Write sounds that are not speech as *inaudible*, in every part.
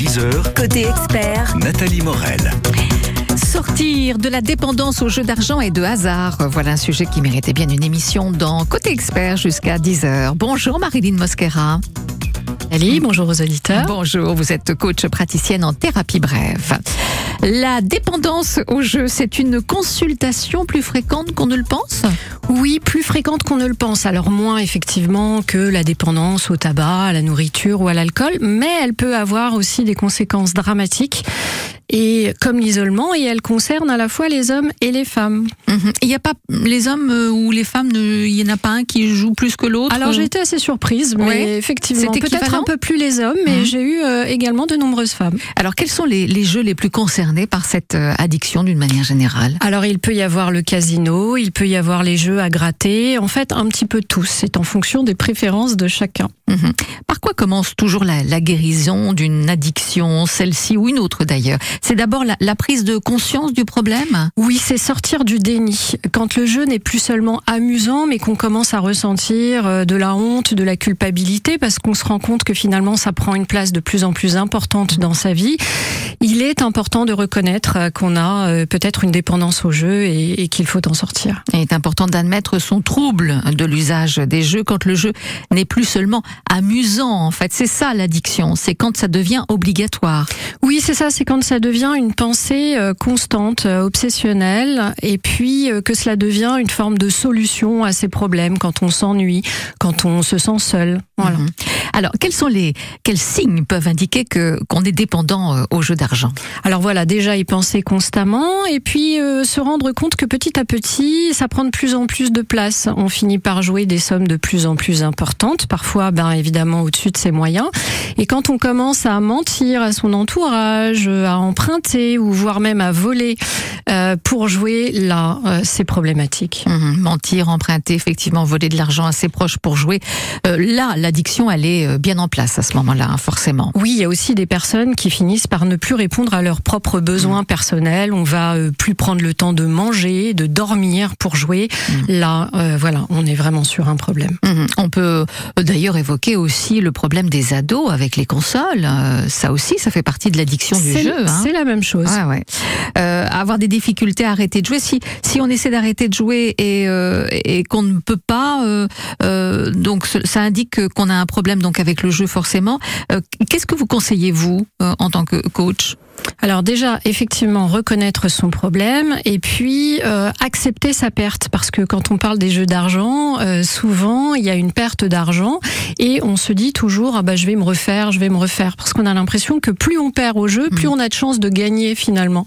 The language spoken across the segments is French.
10h, Côté expert, Nathalie Morel. Sortir de la dépendance aux jeux d'argent et de hasard. Voilà un sujet qui méritait bien une émission dans Côté Expert jusqu'à 10h. Bonjour Marilyn Mosquera. Ali, bonjour aux auditeurs. Bonjour, vous êtes coach praticienne en thérapie brève. La dépendance aux jeux, c'est une consultation plus fréquente qu'on ne le pense? Oui, plus fréquente qu'on ne le pense. Alors moins effectivement que la dépendance au tabac, à la nourriture ou à l'alcool, mais elle peut avoir aussi des conséquences dramatiques et comme l'isolement, et elle concerne à la fois les hommes et les femmes. Mhm. Il n'y a pas les hommes euh, ou les femmes, ne- il n'y en a pas un qui joue plus que l'autre Alors j'ai été assez surprise, mais Ouais. effectivement, peut-être un peu plus les hommes, mais Mhm. j'ai eu euh, également de nombreuses femmes. Alors quels sont les, les jeux les plus concernés par cette euh, addiction d'une manière générale? Alors il peut y avoir le casino, il peut y avoir les jeux à gratter, en fait un petit peu tous, c'est en fonction des préférences de chacun. Mhm. Par quoi commence toujours la, la guérison d'une addiction, celle-ci ou une autre d'ailleurs? C'est d'abord la, la prise de conscience du problème? Oui, c'est sortir du déni. Quand le jeu n'est plus seulement amusant, mais qu'on commence à ressentir euh, de la honte, de la culpabilité, parce qu'on se rend compte que finalement ça prend une place de plus en plus importante dans sa vie, il est important de reconnaître euh, qu'on a euh, peut-être une dépendance au jeu et, et qu'il faut en sortir. Il est important d'admettre son trouble de l'usage des jeux quand le jeu n'est plus seulement amusant. En fait, c'est ça l'addiction, c'est quand ça devient obligatoire. Oui, c'est ça, c'est quand ça devient une pensée euh, constante, euh, obsessionnelle, et puis euh, que cela devient une forme de solution à ces problèmes quand on s'ennuie, quand on se sent seul. Voilà. Mhm. Alors, quels sont les quels signes peuvent indiquer que qu'on est dépendant aux jeux d'argent? Alors voilà, déjà y penser constamment et puis euh, se rendre compte que petit à petit, ça prend de plus en plus de place. On finit par jouer des sommes de plus en plus importantes, parfois ben évidemment au-dessus de ses moyens. Et quand on commence à mentir à son entourage, à emprunter ou voire même à voler euh, pour jouer, là, euh, c'est problématique. Mhm. Mentir, emprunter, effectivement, voler de l'argent à ses proches pour jouer. Euh, là, l'addiction, elle est euh, bien en place à ce moment-là, hein, forcément. Oui, il y a aussi des personnes qui finissent par ne plus répondre à leurs propres besoins personnels. On va plus prendre le temps de manger, de dormir pour jouer. Là, voilà, on est vraiment sur un problème. On peut d'ailleurs évoquer aussi le problème des ados avec les consoles. Euh, ça aussi, ça fait partie de l'addiction du jeu. hein. c'est la même chose. Ouais, ouais. Euh, avoir des difficultés à arrêter de jouer. Si, si on essaie d'arrêter de jouer et, euh, et qu'on ne peut pas, donc ça indique qu'on a un problème donc avec le jeu forcément. Qu'est-ce que vous conseillez vous en tant que coach? Alors déjà, effectivement, reconnaître son problème et puis euh, accepter sa perte. Parce que quand on parle des jeux d'argent, euh, souvent, il y a une perte d'argent et on se dit toujours, ah bah, je vais me refaire, je vais me refaire. Parce qu'on a l'impression que plus on perd au jeu, plus on a de chances de gagner finalement.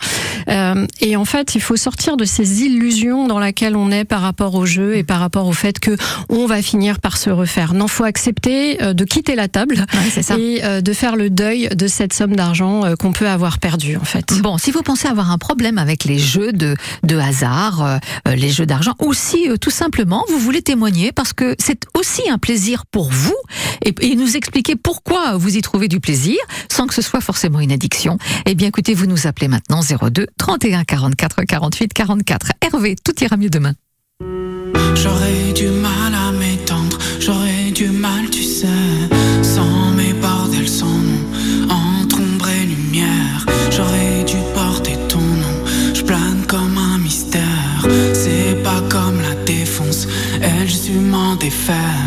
Euh, et en fait, il faut sortir de ces illusions dans lesquelles on est par rapport au jeu et par rapport au fait que on va finir par se refaire. Non, faut accepter euh, de quitter la table ça. et euh, de faire le deuil de cette somme d'argent euh, qu'on peut avoir perdue en fait. Bon, si vous pensez avoir un problème avec les jeux de, de hasard, euh, euh, les jeux d'argent, ou si euh, tout simplement vous voulez témoigner parce que c'est aussi un plaisir pour vous et, et nous expliquer pourquoi vous y trouvez du plaisir sans que ce soit forcément une addiction, eh bien écoutez, vous nous appelez maintenant 02 31 44 48 44. Hervé, tout ira mieux demain. J'aurais du fast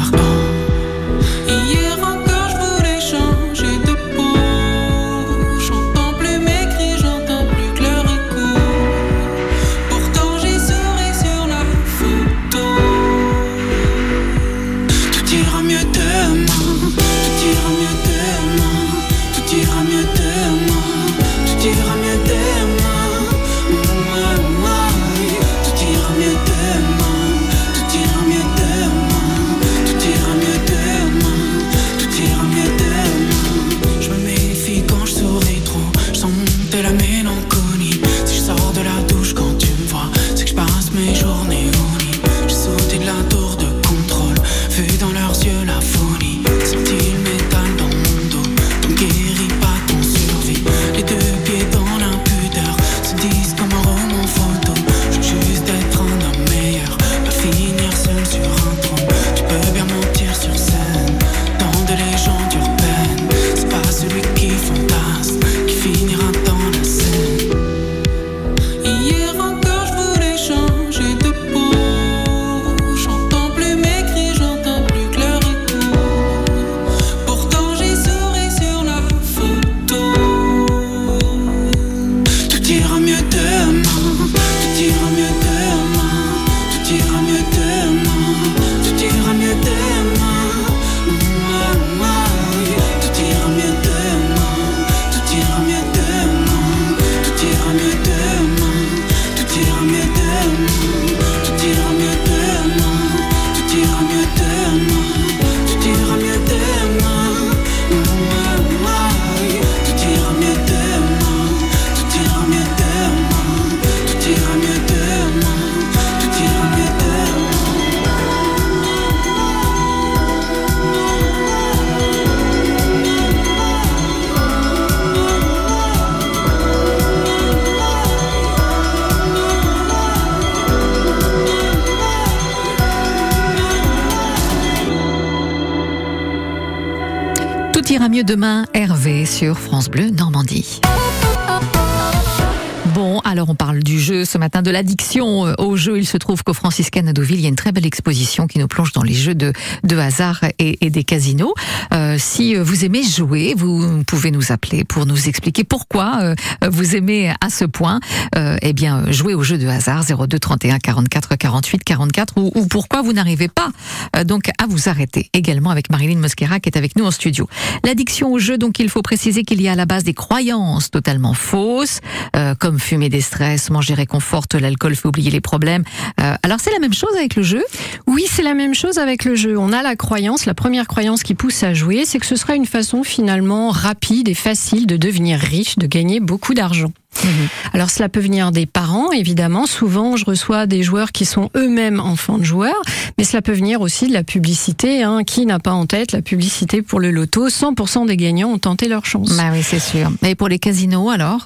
demain, Hervé sur France Bleu Normandie. Alors on parle du jeu ce matin, de l'addiction euh, au jeu. Il se trouve qu'au Franciscaine à Deauville, il y a une très belle exposition qui nous plonge dans les jeux de, de hasard et, et des casinos. Euh, si vous aimez jouer, vous pouvez nous appeler pour nous expliquer pourquoi euh, vous aimez à ce point euh, eh bien, jouer aux jeux de hasard 02 31 44 48 44 ou, ou pourquoi vous n'arrivez pas euh, donc à vous arrêter. Également avec Marilyn Mosquera qui est avec nous en studio. L'addiction au jeu, donc il faut préciser qu'il y a à la base des croyances totalement fausses, euh, comme fumer des stress, manger réconforte, l'alcool fait oublier les problèmes. Euh, alors c'est la même chose avec le jeu? Oui, c'est la même chose avec le jeu. On a la croyance, la première croyance qui pousse à jouer, c'est que ce sera une façon finalement rapide et facile de devenir riche, de gagner beaucoup d'argent. Alors cela peut venir des parents, évidemment. Souvent, je reçois des joueurs qui sont eux-mêmes enfants de joueurs, mais cela peut venir aussi de la publicité. Hein. Qui n'a pas en tête la publicité pour le loto? 100% des gagnants ont tenté leur chance. Bah oui, c'est sûr. Et pour les casinos alors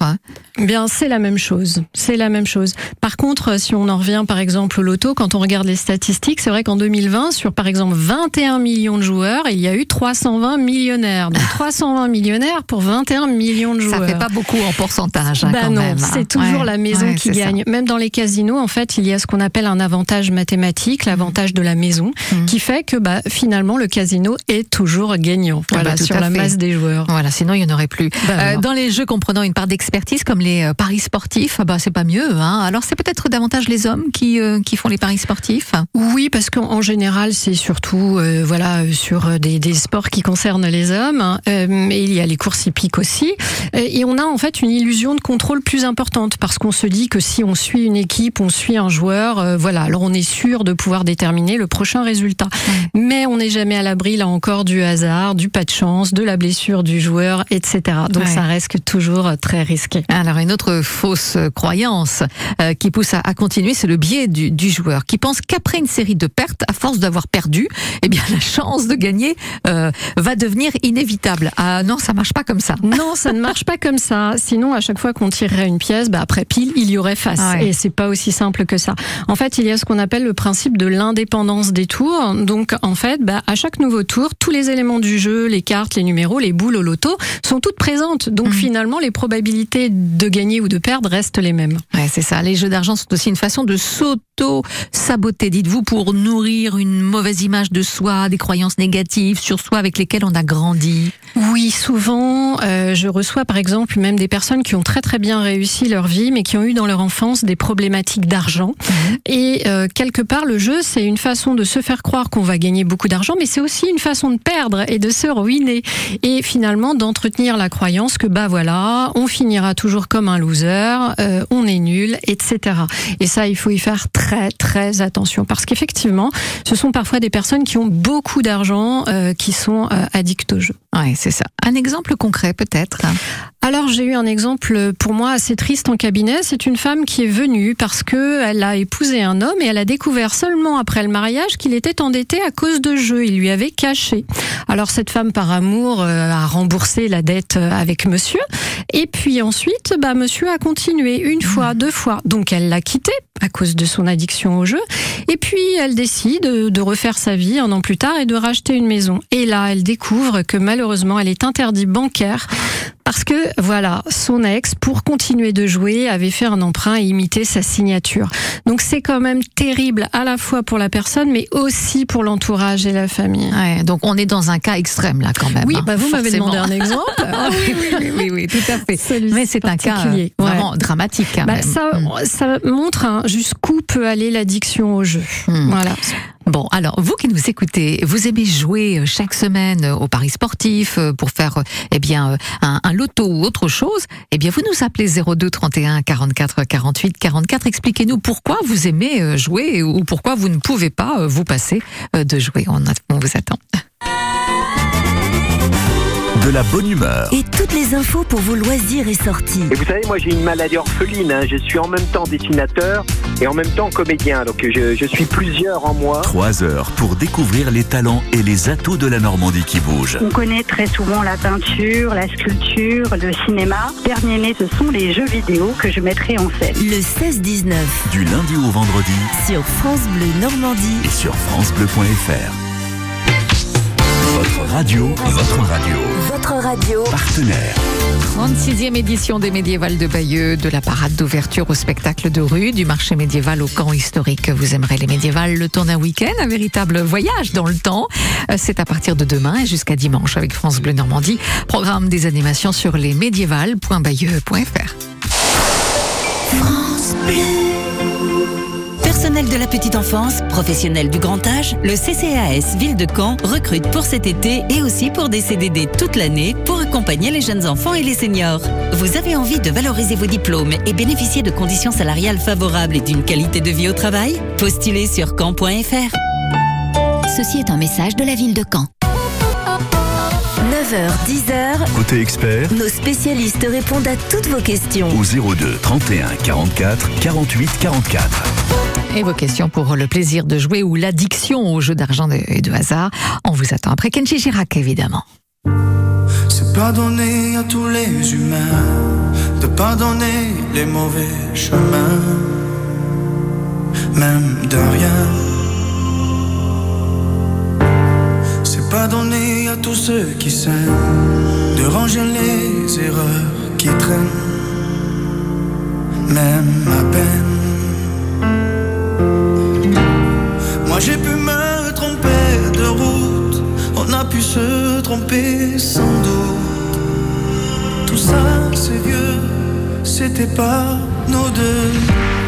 Bien, c'est la même chose. C'est la même chose. Par contre, si on en revient par exemple au loto, quand on regarde les statistiques, c'est vrai qu'en 2020, sur par exemple 21 millions de joueurs, il y a eu 320 millionnaires. Donc *laughs* 320 millionnaires pour 21 millions de joueurs. Ça fait pas beaucoup en pourcentage. Hein, Bah quand non, même, hein. c'est toujours Ouais, la maison ouais, qui ça. gagne. Même dans les casinos, en fait, il y a ce qu'on appelle un avantage mathématique, l'avantage de la maison, Mhm. qui fait que bah, finalement le casino est toujours gagnant. Ah bah, Voilà, tout sur la fait. masse des joueurs. Voilà, sinon il n'y en aurait plus. Bah, Euh, dans les jeux comprenant une part d'expertise comme les euh, paris sportifs, ah bah c'est pas mieux. Hein. Alors c'est peut-être davantage les hommes qui euh, qui font les paris sportifs? Oui, parce qu'en en général, c'est surtout euh, voilà sur des, des sports qui concernent les hommes. hein. Euh, mais il y a les courses hippiques aussi. Euh, Et on a en fait une illusion de contrôle plus importante parce qu'on se dit que si on suit une équipe, on suit un joueur, euh, voilà, alors on est sûr de pouvoir déterminer le prochain résultat. Mais on n'est jamais à l'abri là encore du hasard, du pas de chance, de la blessure du joueur, etc. Donc Ouais. ça reste toujours très risqué. Alors une autre fausse croyance euh, qui pousse à, à continuer, c'est le biais du, du joueur qui pense qu'après une série de pertes, à force d'avoir perdu, eh bien la chance de gagner euh, va devenir inévitable. Ah non, ça marche pas comme ça. Non, ça ne marche pas comme ça. Sinon, à chaque fois qu'on tirerait une pièce, bah après pile, il y aurait face. Ouais. Et c'est pas aussi simple que ça. En fait, il y a ce qu'on appelle le principe de l'indépendance des tours. Donc, en fait, bah, à chaque nouveau tour, tous les éléments du jeu, les cartes, les numéros, les boules au loto, sont toutes présentes. Donc, Mhm. finalement, les probabilités de gagner ou de perdre restent les mêmes. Ouais, c'est ça. Les jeux d'argent sont aussi une façon de s'auto-saboter, dites-vous, pour nourrir une mauvaise image de soi, des croyances négatives sur soi avec lesquelles on a grandi. Oui, souvent, euh, je reçois par exemple même des personnes qui ont très très bien réussi leur vie, mais qui ont eu dans leur enfance des problématiques d'argent. Et euh, quelque part, le jeu, c'est une façon de se faire croire qu'on va gagner beaucoup d'argent, mais c'est aussi une façon de perdre et de se ruiner. Et finalement, d'entretenir la croyance que bah voilà, on finira toujours comme un loser, euh, on est nul, etc. Et ça, il faut y faire très très attention parce qu'effectivement, ce sont parfois des personnes qui ont beaucoup d'argent, euh, qui sont addictes au jeu. Ouais, c'est ça. Un exemple concret peut-être? Alors j'ai eu un exemple pour moi assez triste en cabinet. C'est une femme qui est venue parce que elle a épousé un homme et elle a découvert seulement après le mariage qu'il était endetté à cause de jeux. Il lui avait caché. Alors cette femme par amour euh, a remboursé la dette euh, avec monsieur et puis ensuite bah monsieur a continué une fois, deux fois. Donc elle l'a quitté à cause de son addiction au jeu et puis elle décide de refaire sa vie un an plus tard et de racheter une maison. Et là elle découvre que malheureusement elle est interdite bancaire parce que voilà, son ex, pour continuer de jouer, avait fait un emprunt et imité sa signature. Donc c'est quand même terrible à la fois pour la personne, mais aussi pour l'entourage et la famille. Ouais, donc on est dans un cas extrême là quand même. Oui, hein, bah vous m'avez demandé un exemple. Ah *laughs* oui, oui, oui, oui, oui, tout à fait. Mais c'est un cas euh. Ouais. vraiment dramatique quand Bah, même. ça, Mm. ça montre hein, jusqu'où peut aller l'addiction au jeu. Mm. Voilà. Bon, alors vous qui nous écoutez, vous aimez jouer euh, chaque semaine euh, au paris sportif euh, pour faire eh bien un, un loto ou autre chose Eh bien vous nous appelez 02 31 44 48 44. Expliquez-nous pourquoi vous aimez jouer ou pourquoi vous ne pouvez pas vous passer de jouer. On vous attend. De la bonne humeur. et toutes les infos pour vos loisirs et sorties. Et vous savez, moi j'ai une maladie orpheline. hein. Je suis en même temps dessinateur et en même temps comédien. Donc je, je suis plusieurs en moi. Trois heures pour découvrir les talents et les atouts de la Normandie qui bouge. On connaît très souvent la peinture, la sculpture, le cinéma. Dernier né, ce sont les jeux vidéo que je mettrai en scène. Le 16-19 Du lundi au vendredi sur France Bleu Normandie. et sur FranceBleu.fr. Votre radio, votre radio, Votre radio. partenaire. 36e édition des médiévales de Bayeux, de la parade d'ouverture au spectacle de rue, du marché médiéval au camp historique. Vous aimerez les médiévales, le temps d'un week-end, un véritable voyage dans le temps. Euh, C'est à partir de demain et jusqu'à dimanche avec France Bleu Normandie. Programme des animations sur les médiévales.bayeux.fr. Personnel de la petite enfance, professionnel du grand âge, le CCAS Ville de Caen recrute pour cet été et aussi pour des CDD toute l'année pour accompagner les jeunes enfants et les seniors. Vous avez envie de valoriser vos diplômes et bénéficier de conditions salariales favorables et d'une qualité de vie au travail? Postulez sur caen.fr. Ceci est un message de la ville de Caen. 9h, 10h, Côté expert, nos spécialistes répondent à toutes vos questions. au 02 31 44 48 44. Et vos questions pour le plaisir de jouer ou l'addiction aux jeux d'argent et de hasard. On vous attend après Kenji Girac, évidemment. C'est pardonner à tous les humains de pardonner les mauvais chemins, même de rien. C'est pardonner à tous ceux qui s'aiment de ranger les erreurs qui traînent, même à peine. Moi j'ai pu me tromper de route, on a pu se tromper sans doute. Tout ça c'est vieux, c'était pas nos deux.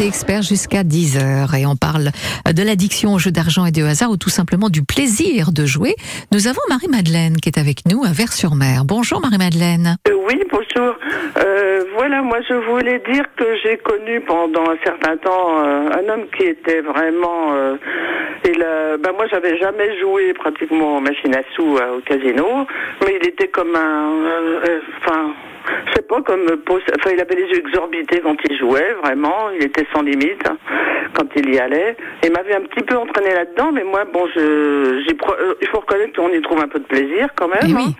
Expert jusqu'à 10h et on parle de l'addiction aux jeux d'argent et de hasard ou tout simplement du plaisir de jouer. Nous avons Marie-Madeleine qui est avec nous à Vers-sur-Mer. Bonjour Marie-Madeleine. Oui, bonjour. Euh, voilà, moi je voulais dire que j'ai connu pendant un certain temps euh, un homme qui était vraiment... Euh, il, a- bah, moi j'avais jamais joué pratiquement en machine à sous euh, au casino, mais il était comme un... Enfin... je sais pas, comme enfin, il avait les yeux exorbités quand il jouait, vraiment. Il était sans limite hein, quand il y allait. Il m'avait un petit peu entraîné là-dedans, mais moi, bon, je, il faut reconnaître qu'on y trouve un peu de plaisir quand même. Eh hein. oui.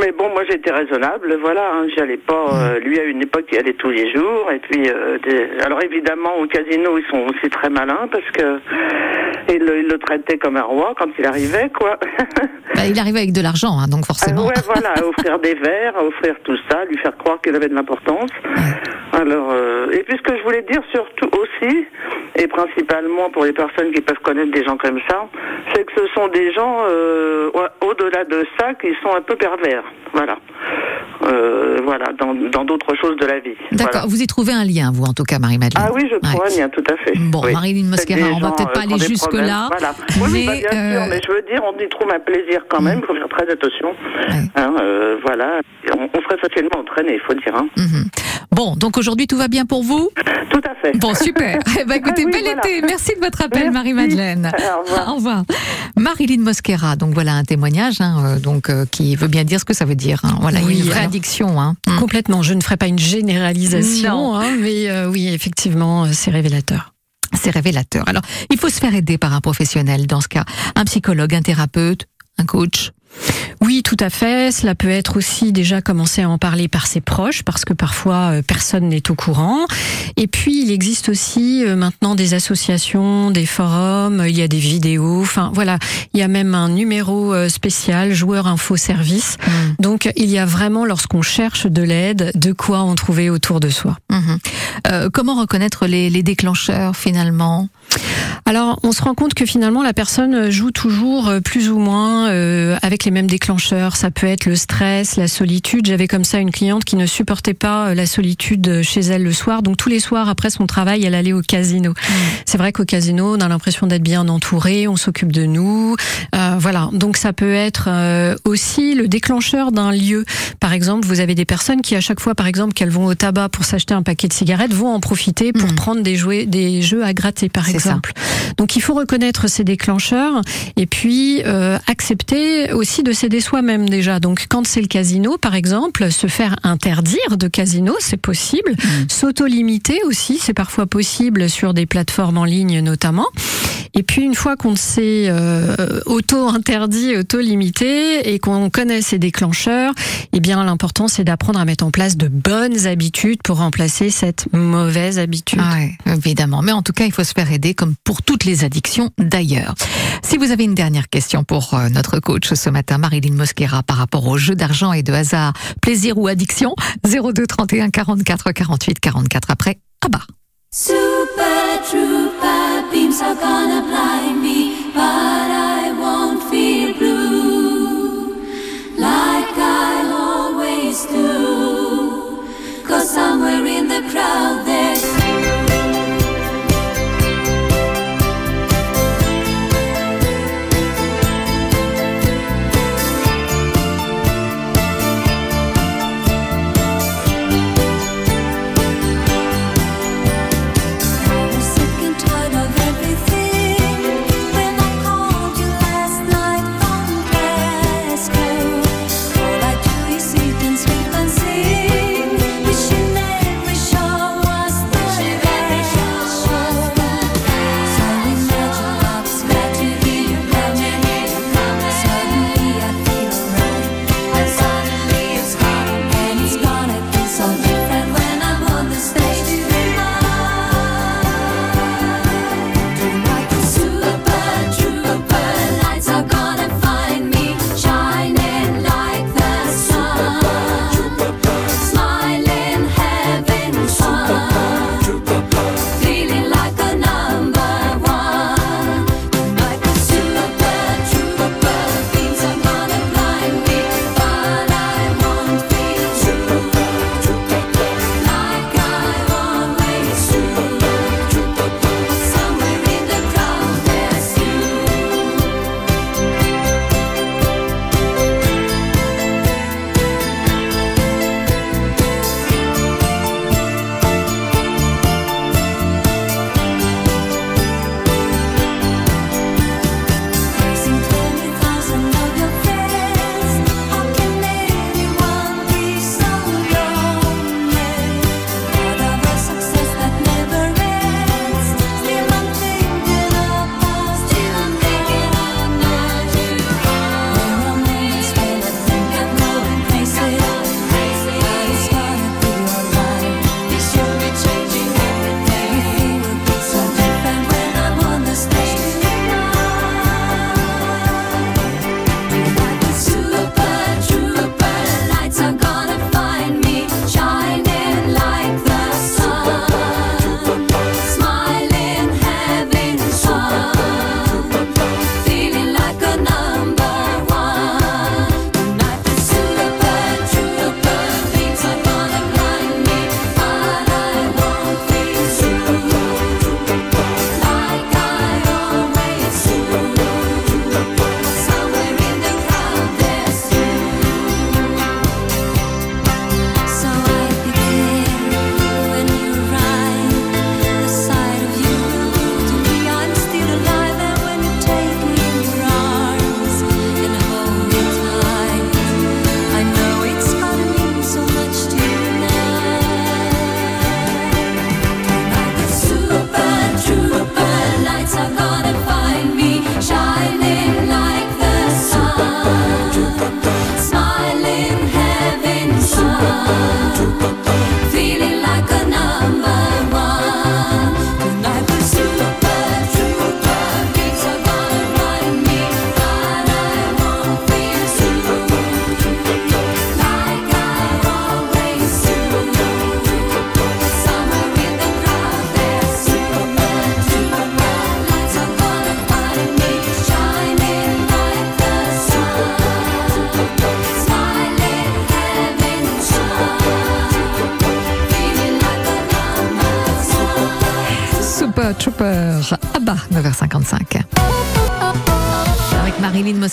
Mais bon, moi j'étais raisonnable, voilà, hein, j'y allais pas. euh, lui à une époque, il allait tous les jours, et puis, euh, des- alors évidemment au casino, ils sont aussi très malins parce que ils le, ils le traitaient comme un roi quand il arrivait, quoi. *laughs* Bah, il arrive avec de l'argent, hein, donc Ah, forcément. ouais, voilà, à offrir *laughs* des verres, à offrir tout ça, lui faire croire qu'il avait de l'importance. Alors, euh, et puis ce que je voulais dire surtout aussi, et principalement pour les personnes qui peuvent connaître des gens comme ça, c'est que ce sont des gens, au- au-delà de ça, qui sont un peu pervers. Voilà. Euh, voilà, dans d'autres choses de la vie. D'accord, Voilà. vous y trouvez un lien, vous en tout cas Marie-Madeleine. Ah oui, je trouve Ouais. un lien, tout à fait. Bon, Oui. Marilyn Mosquera, on va peut-être pas euh, aller des problèmes. jusque-là, Voilà. Oui, oui, bah, mais, bien sûr, euh, mais je veux dire, on y trouve un plaisir quand même, il faut faire très attention. Ouais. Hein, euh, voilà, on, on serait facilement entraîné, il faut dire. Hein. Mhm. Bon, donc aujourd'hui tout va bien pour vous? Tout à fait. Bon, super. *laughs* Eh ben, écoutez, Ah oui, bel voilà. été. Merci de votre appel. Marie-Madeleine. Au revoir. *laughs* Au revoir. Marilyn Mosquera, donc voilà un témoignage, hein, euh, donc euh, qui veut bien dire ce que ça veut dire. hein. Voilà, Oui, une vraie alors- addiction. Hein. Mm. Complètement. Je ne ferai pas une généralisation, hein, mais euh, oui, effectivement, euh, c'est révélateur. C'est révélateur. Alors, il faut se faire aider par un professionnel dans ce cas, un psychologue, un thérapeute, un coach. Oui, tout à fait. Cela peut être aussi déjà commencer à en parler par ses proches, parce que parfois euh, personne n'est au courant. Et puis il existe aussi euh, maintenant des associations, des forums, il y a des vidéos. Enfin voilà, il y a même un numéro euh, spécial, joueur info service. Mm. Donc il y a vraiment, lorsqu'on cherche de l'aide, de quoi en trouver autour de soi. Euh, comment reconnaître les, les déclencheurs finalement? Alors, on se rend compte que finalement, la personne joue toujours plus ou moins euh, avec les mêmes déclencheurs. Ça peut être le stress, la solitude. J'avais comme ça une cliente qui ne supportait pas euh, la solitude chez elle le soir. Donc, tous les soirs, après son travail, elle allait au casino. C'est vrai qu'au casino, on a l'impression d'être bien entouré, on s'occupe de nous. Euh, voilà. Donc, ça peut être euh, aussi le déclencheur d'un lieu. Par exemple, vous avez des personnes qui, à chaque fois, par exemple, qu'elles vont au tabac pour s'acheter un paquet de cigarettes, vont en profiter pour Mhm. prendre des, jouets, des jeux à gratter, par C'est ça. exemple. Donc il faut reconnaître ces déclencheurs et puis euh, accepter aussi de s'aider soi-même déjà. Donc quand c'est le casino, par exemple, se faire interdire de casino, c'est possible. S'auto-limiter aussi, c'est parfois possible sur des plateformes en ligne notamment. Et puis une fois qu'on s'est euh, auto-interdit, auto-limité et qu'on connaît ces déclencheurs, eh bien l'important c'est d'apprendre à mettre en place de bonnes habitudes pour remplacer cette mauvaise habitude. Ah ouais, évidemment. Mais en tout cas, il faut se faire aider comme pour toutes les addictions d'ailleurs. Si vous avez une dernière question pour euh, notre coach ce matin, Marilyn Mosquera, par rapport aux jeux d'argent et de hasard, plaisir ou addiction, 02 31 44 48 44 après. Ah bah. Super trooper beams are gonna blind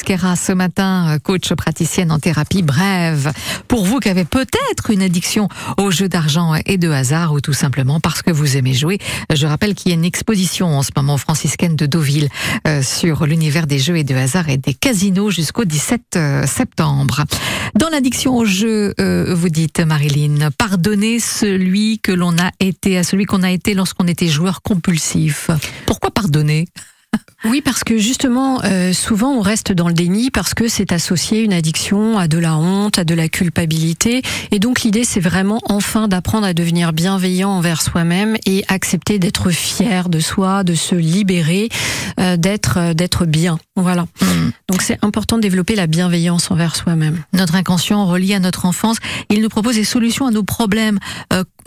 Mosquera ce matin, euh, coach praticienne en thérapie brève. Pour vous qui avez peut-être une addiction aux jeux d'argent et de hasard ou tout simplement parce que vous aimez jouer, je rappelle qu'il y a une exposition en ce moment franciscaine de Deauville euh, sur l'univers des jeux et de hasard et des casinos jusqu'au 17 euh, septembre. Dans l'addiction aux jeux, vous dites Marilyn, pardonner celui que l'on a été à celui qu'on a été lorsqu'on était joueur compulsif. Pourquoi pardonner? Oui, parce que justement, euh, souvent on reste dans le déni parce que c'est associé une addiction à de la honte, à de la culpabilité. Et donc l'idée, c'est vraiment enfin d'apprendre à devenir bienveillant envers soi-même et accepter d'être fier de soi, de se libérer, euh, d'être euh, d'être bien. Voilà. Donc c'est important de développer la bienveillance envers soi-même. Notre inconscient relié à notre enfance, il nous propose des solutions à nos problèmes.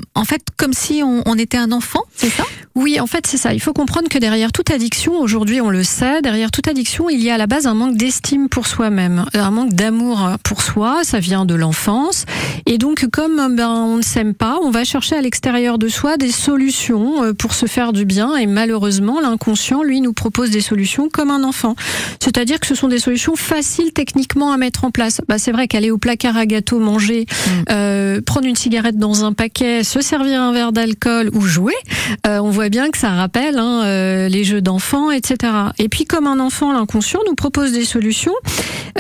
Euh, en fait, comme si on, on était un enfant, c'est ça? Oui, en fait, c'est ça. Il faut comprendre que derrière toute addiction, aujourd'hui, on le sait, derrière toute addiction, il y a à la base un manque d'estime pour soi-même, un manque d'amour pour soi. Ça vient de l'enfance. Et donc, comme ben, on ne s'aime pas, on va chercher à l'extérieur de soi des solutions euh, pour se faire du bien. Et malheureusement, l'inconscient, lui, nous propose des solutions comme un enfant. C'est-à-dire que ce sont des solutions faciles techniquement à mettre en place. Bah, c'est vrai qu'aller au placard à gâteau, manger, euh, prendre une cigarette dans un paquet, se servir un verre d'alcool ou jouer, euh, on voit bien que ça rappelle hein, euh, les jeux d'enfants, etc. Et puis comme un enfant, l'inconscient nous propose des solutions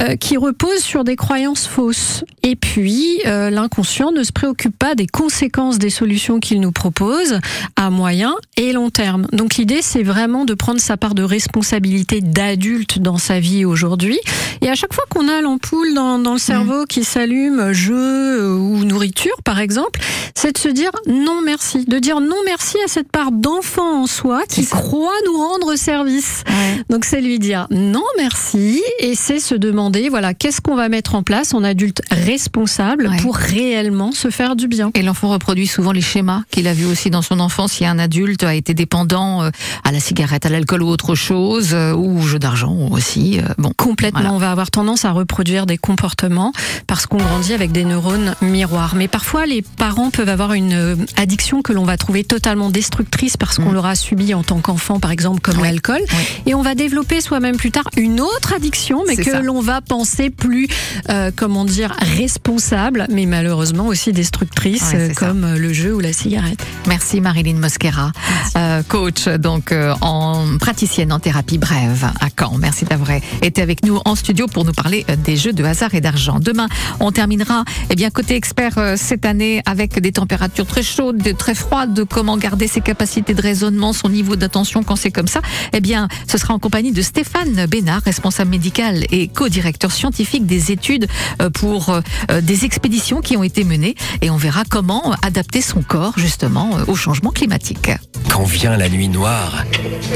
euh, qui reposent sur des croyances fausses. Et puis l'inconscient ne se préoccupe pas des conséquences des solutions qu'il nous propose à moyen et long terme. Donc l'idée, c'est vraiment de prendre sa part de responsabilité d'adulte dans sa vie aujourd'hui. Et à chaque fois qu'on a l'ampoule dans, dans le cerveau qui s'allume, jeu ou nourriture par exemple, c'est de se dire non merci, de dire non merci à cette part d'enfant en soi qui croit nous rendre service. Donc c'est lui dire non merci et c'est se demander voilà qu'est-ce qu'on va mettre en place en adulte responsable pour réellement se faire du bien. Et l'enfant reproduit souvent les schémas qu'il a vus aussi dans son enfance. Si un adulte a été dépendant euh, à la cigarette, à l'alcool ou autre chose, euh, ou au jeu d'argent aussi. euh, Bon, Complètement, Voilà. on va avoir tendance à reproduire des comportements parce qu'on grandit avec des neurones miroirs. Mais parfois, les parents peuvent avoir une euh, addiction que l'on va trouver totalement destructrice parce Mm. qu'on l'aura subi en tant qu'enfant, par exemple, comme l'alcool. Et on va développer soi-même plus tard une autre addiction, mais que l'on va penser plus, euh, comment dire, responsable, mais malheureusement aussi destructrice, Ouais, euh, ça. comme le jeu ou la cigarette. Merci Marilyn Mosquera, euh, coach donc euh, en praticienne en thérapie brève à Caen. Merci d'avoir été avec nous en studio pour nous parler des jeux de hasard et d'argent. Demain, on terminera eh bien côté expert cette année avec des températures très chaudes, de très froides, de comment garder ses capacités de raisonnement, son niveau d'attention quand c'est comme ça. Eh bien, ce sera en compagnie de Stéphane Bénard, responsable médical et co-directeur scientifique des études euh, pour euh, euh, des expéditions qui ont été menées et on verra comment adapter son corps justement au changement climatique. Quand vient la nuit noire,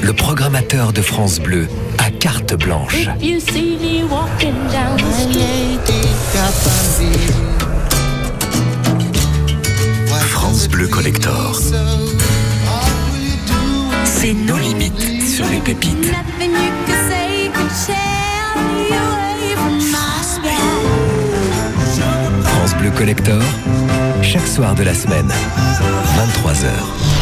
le programmateur de France Bleu a carte blanche. France Bleu Collector. C'est nos limites sur les pépites. France Bleu Collector, chaque soir de la semaine, 23h.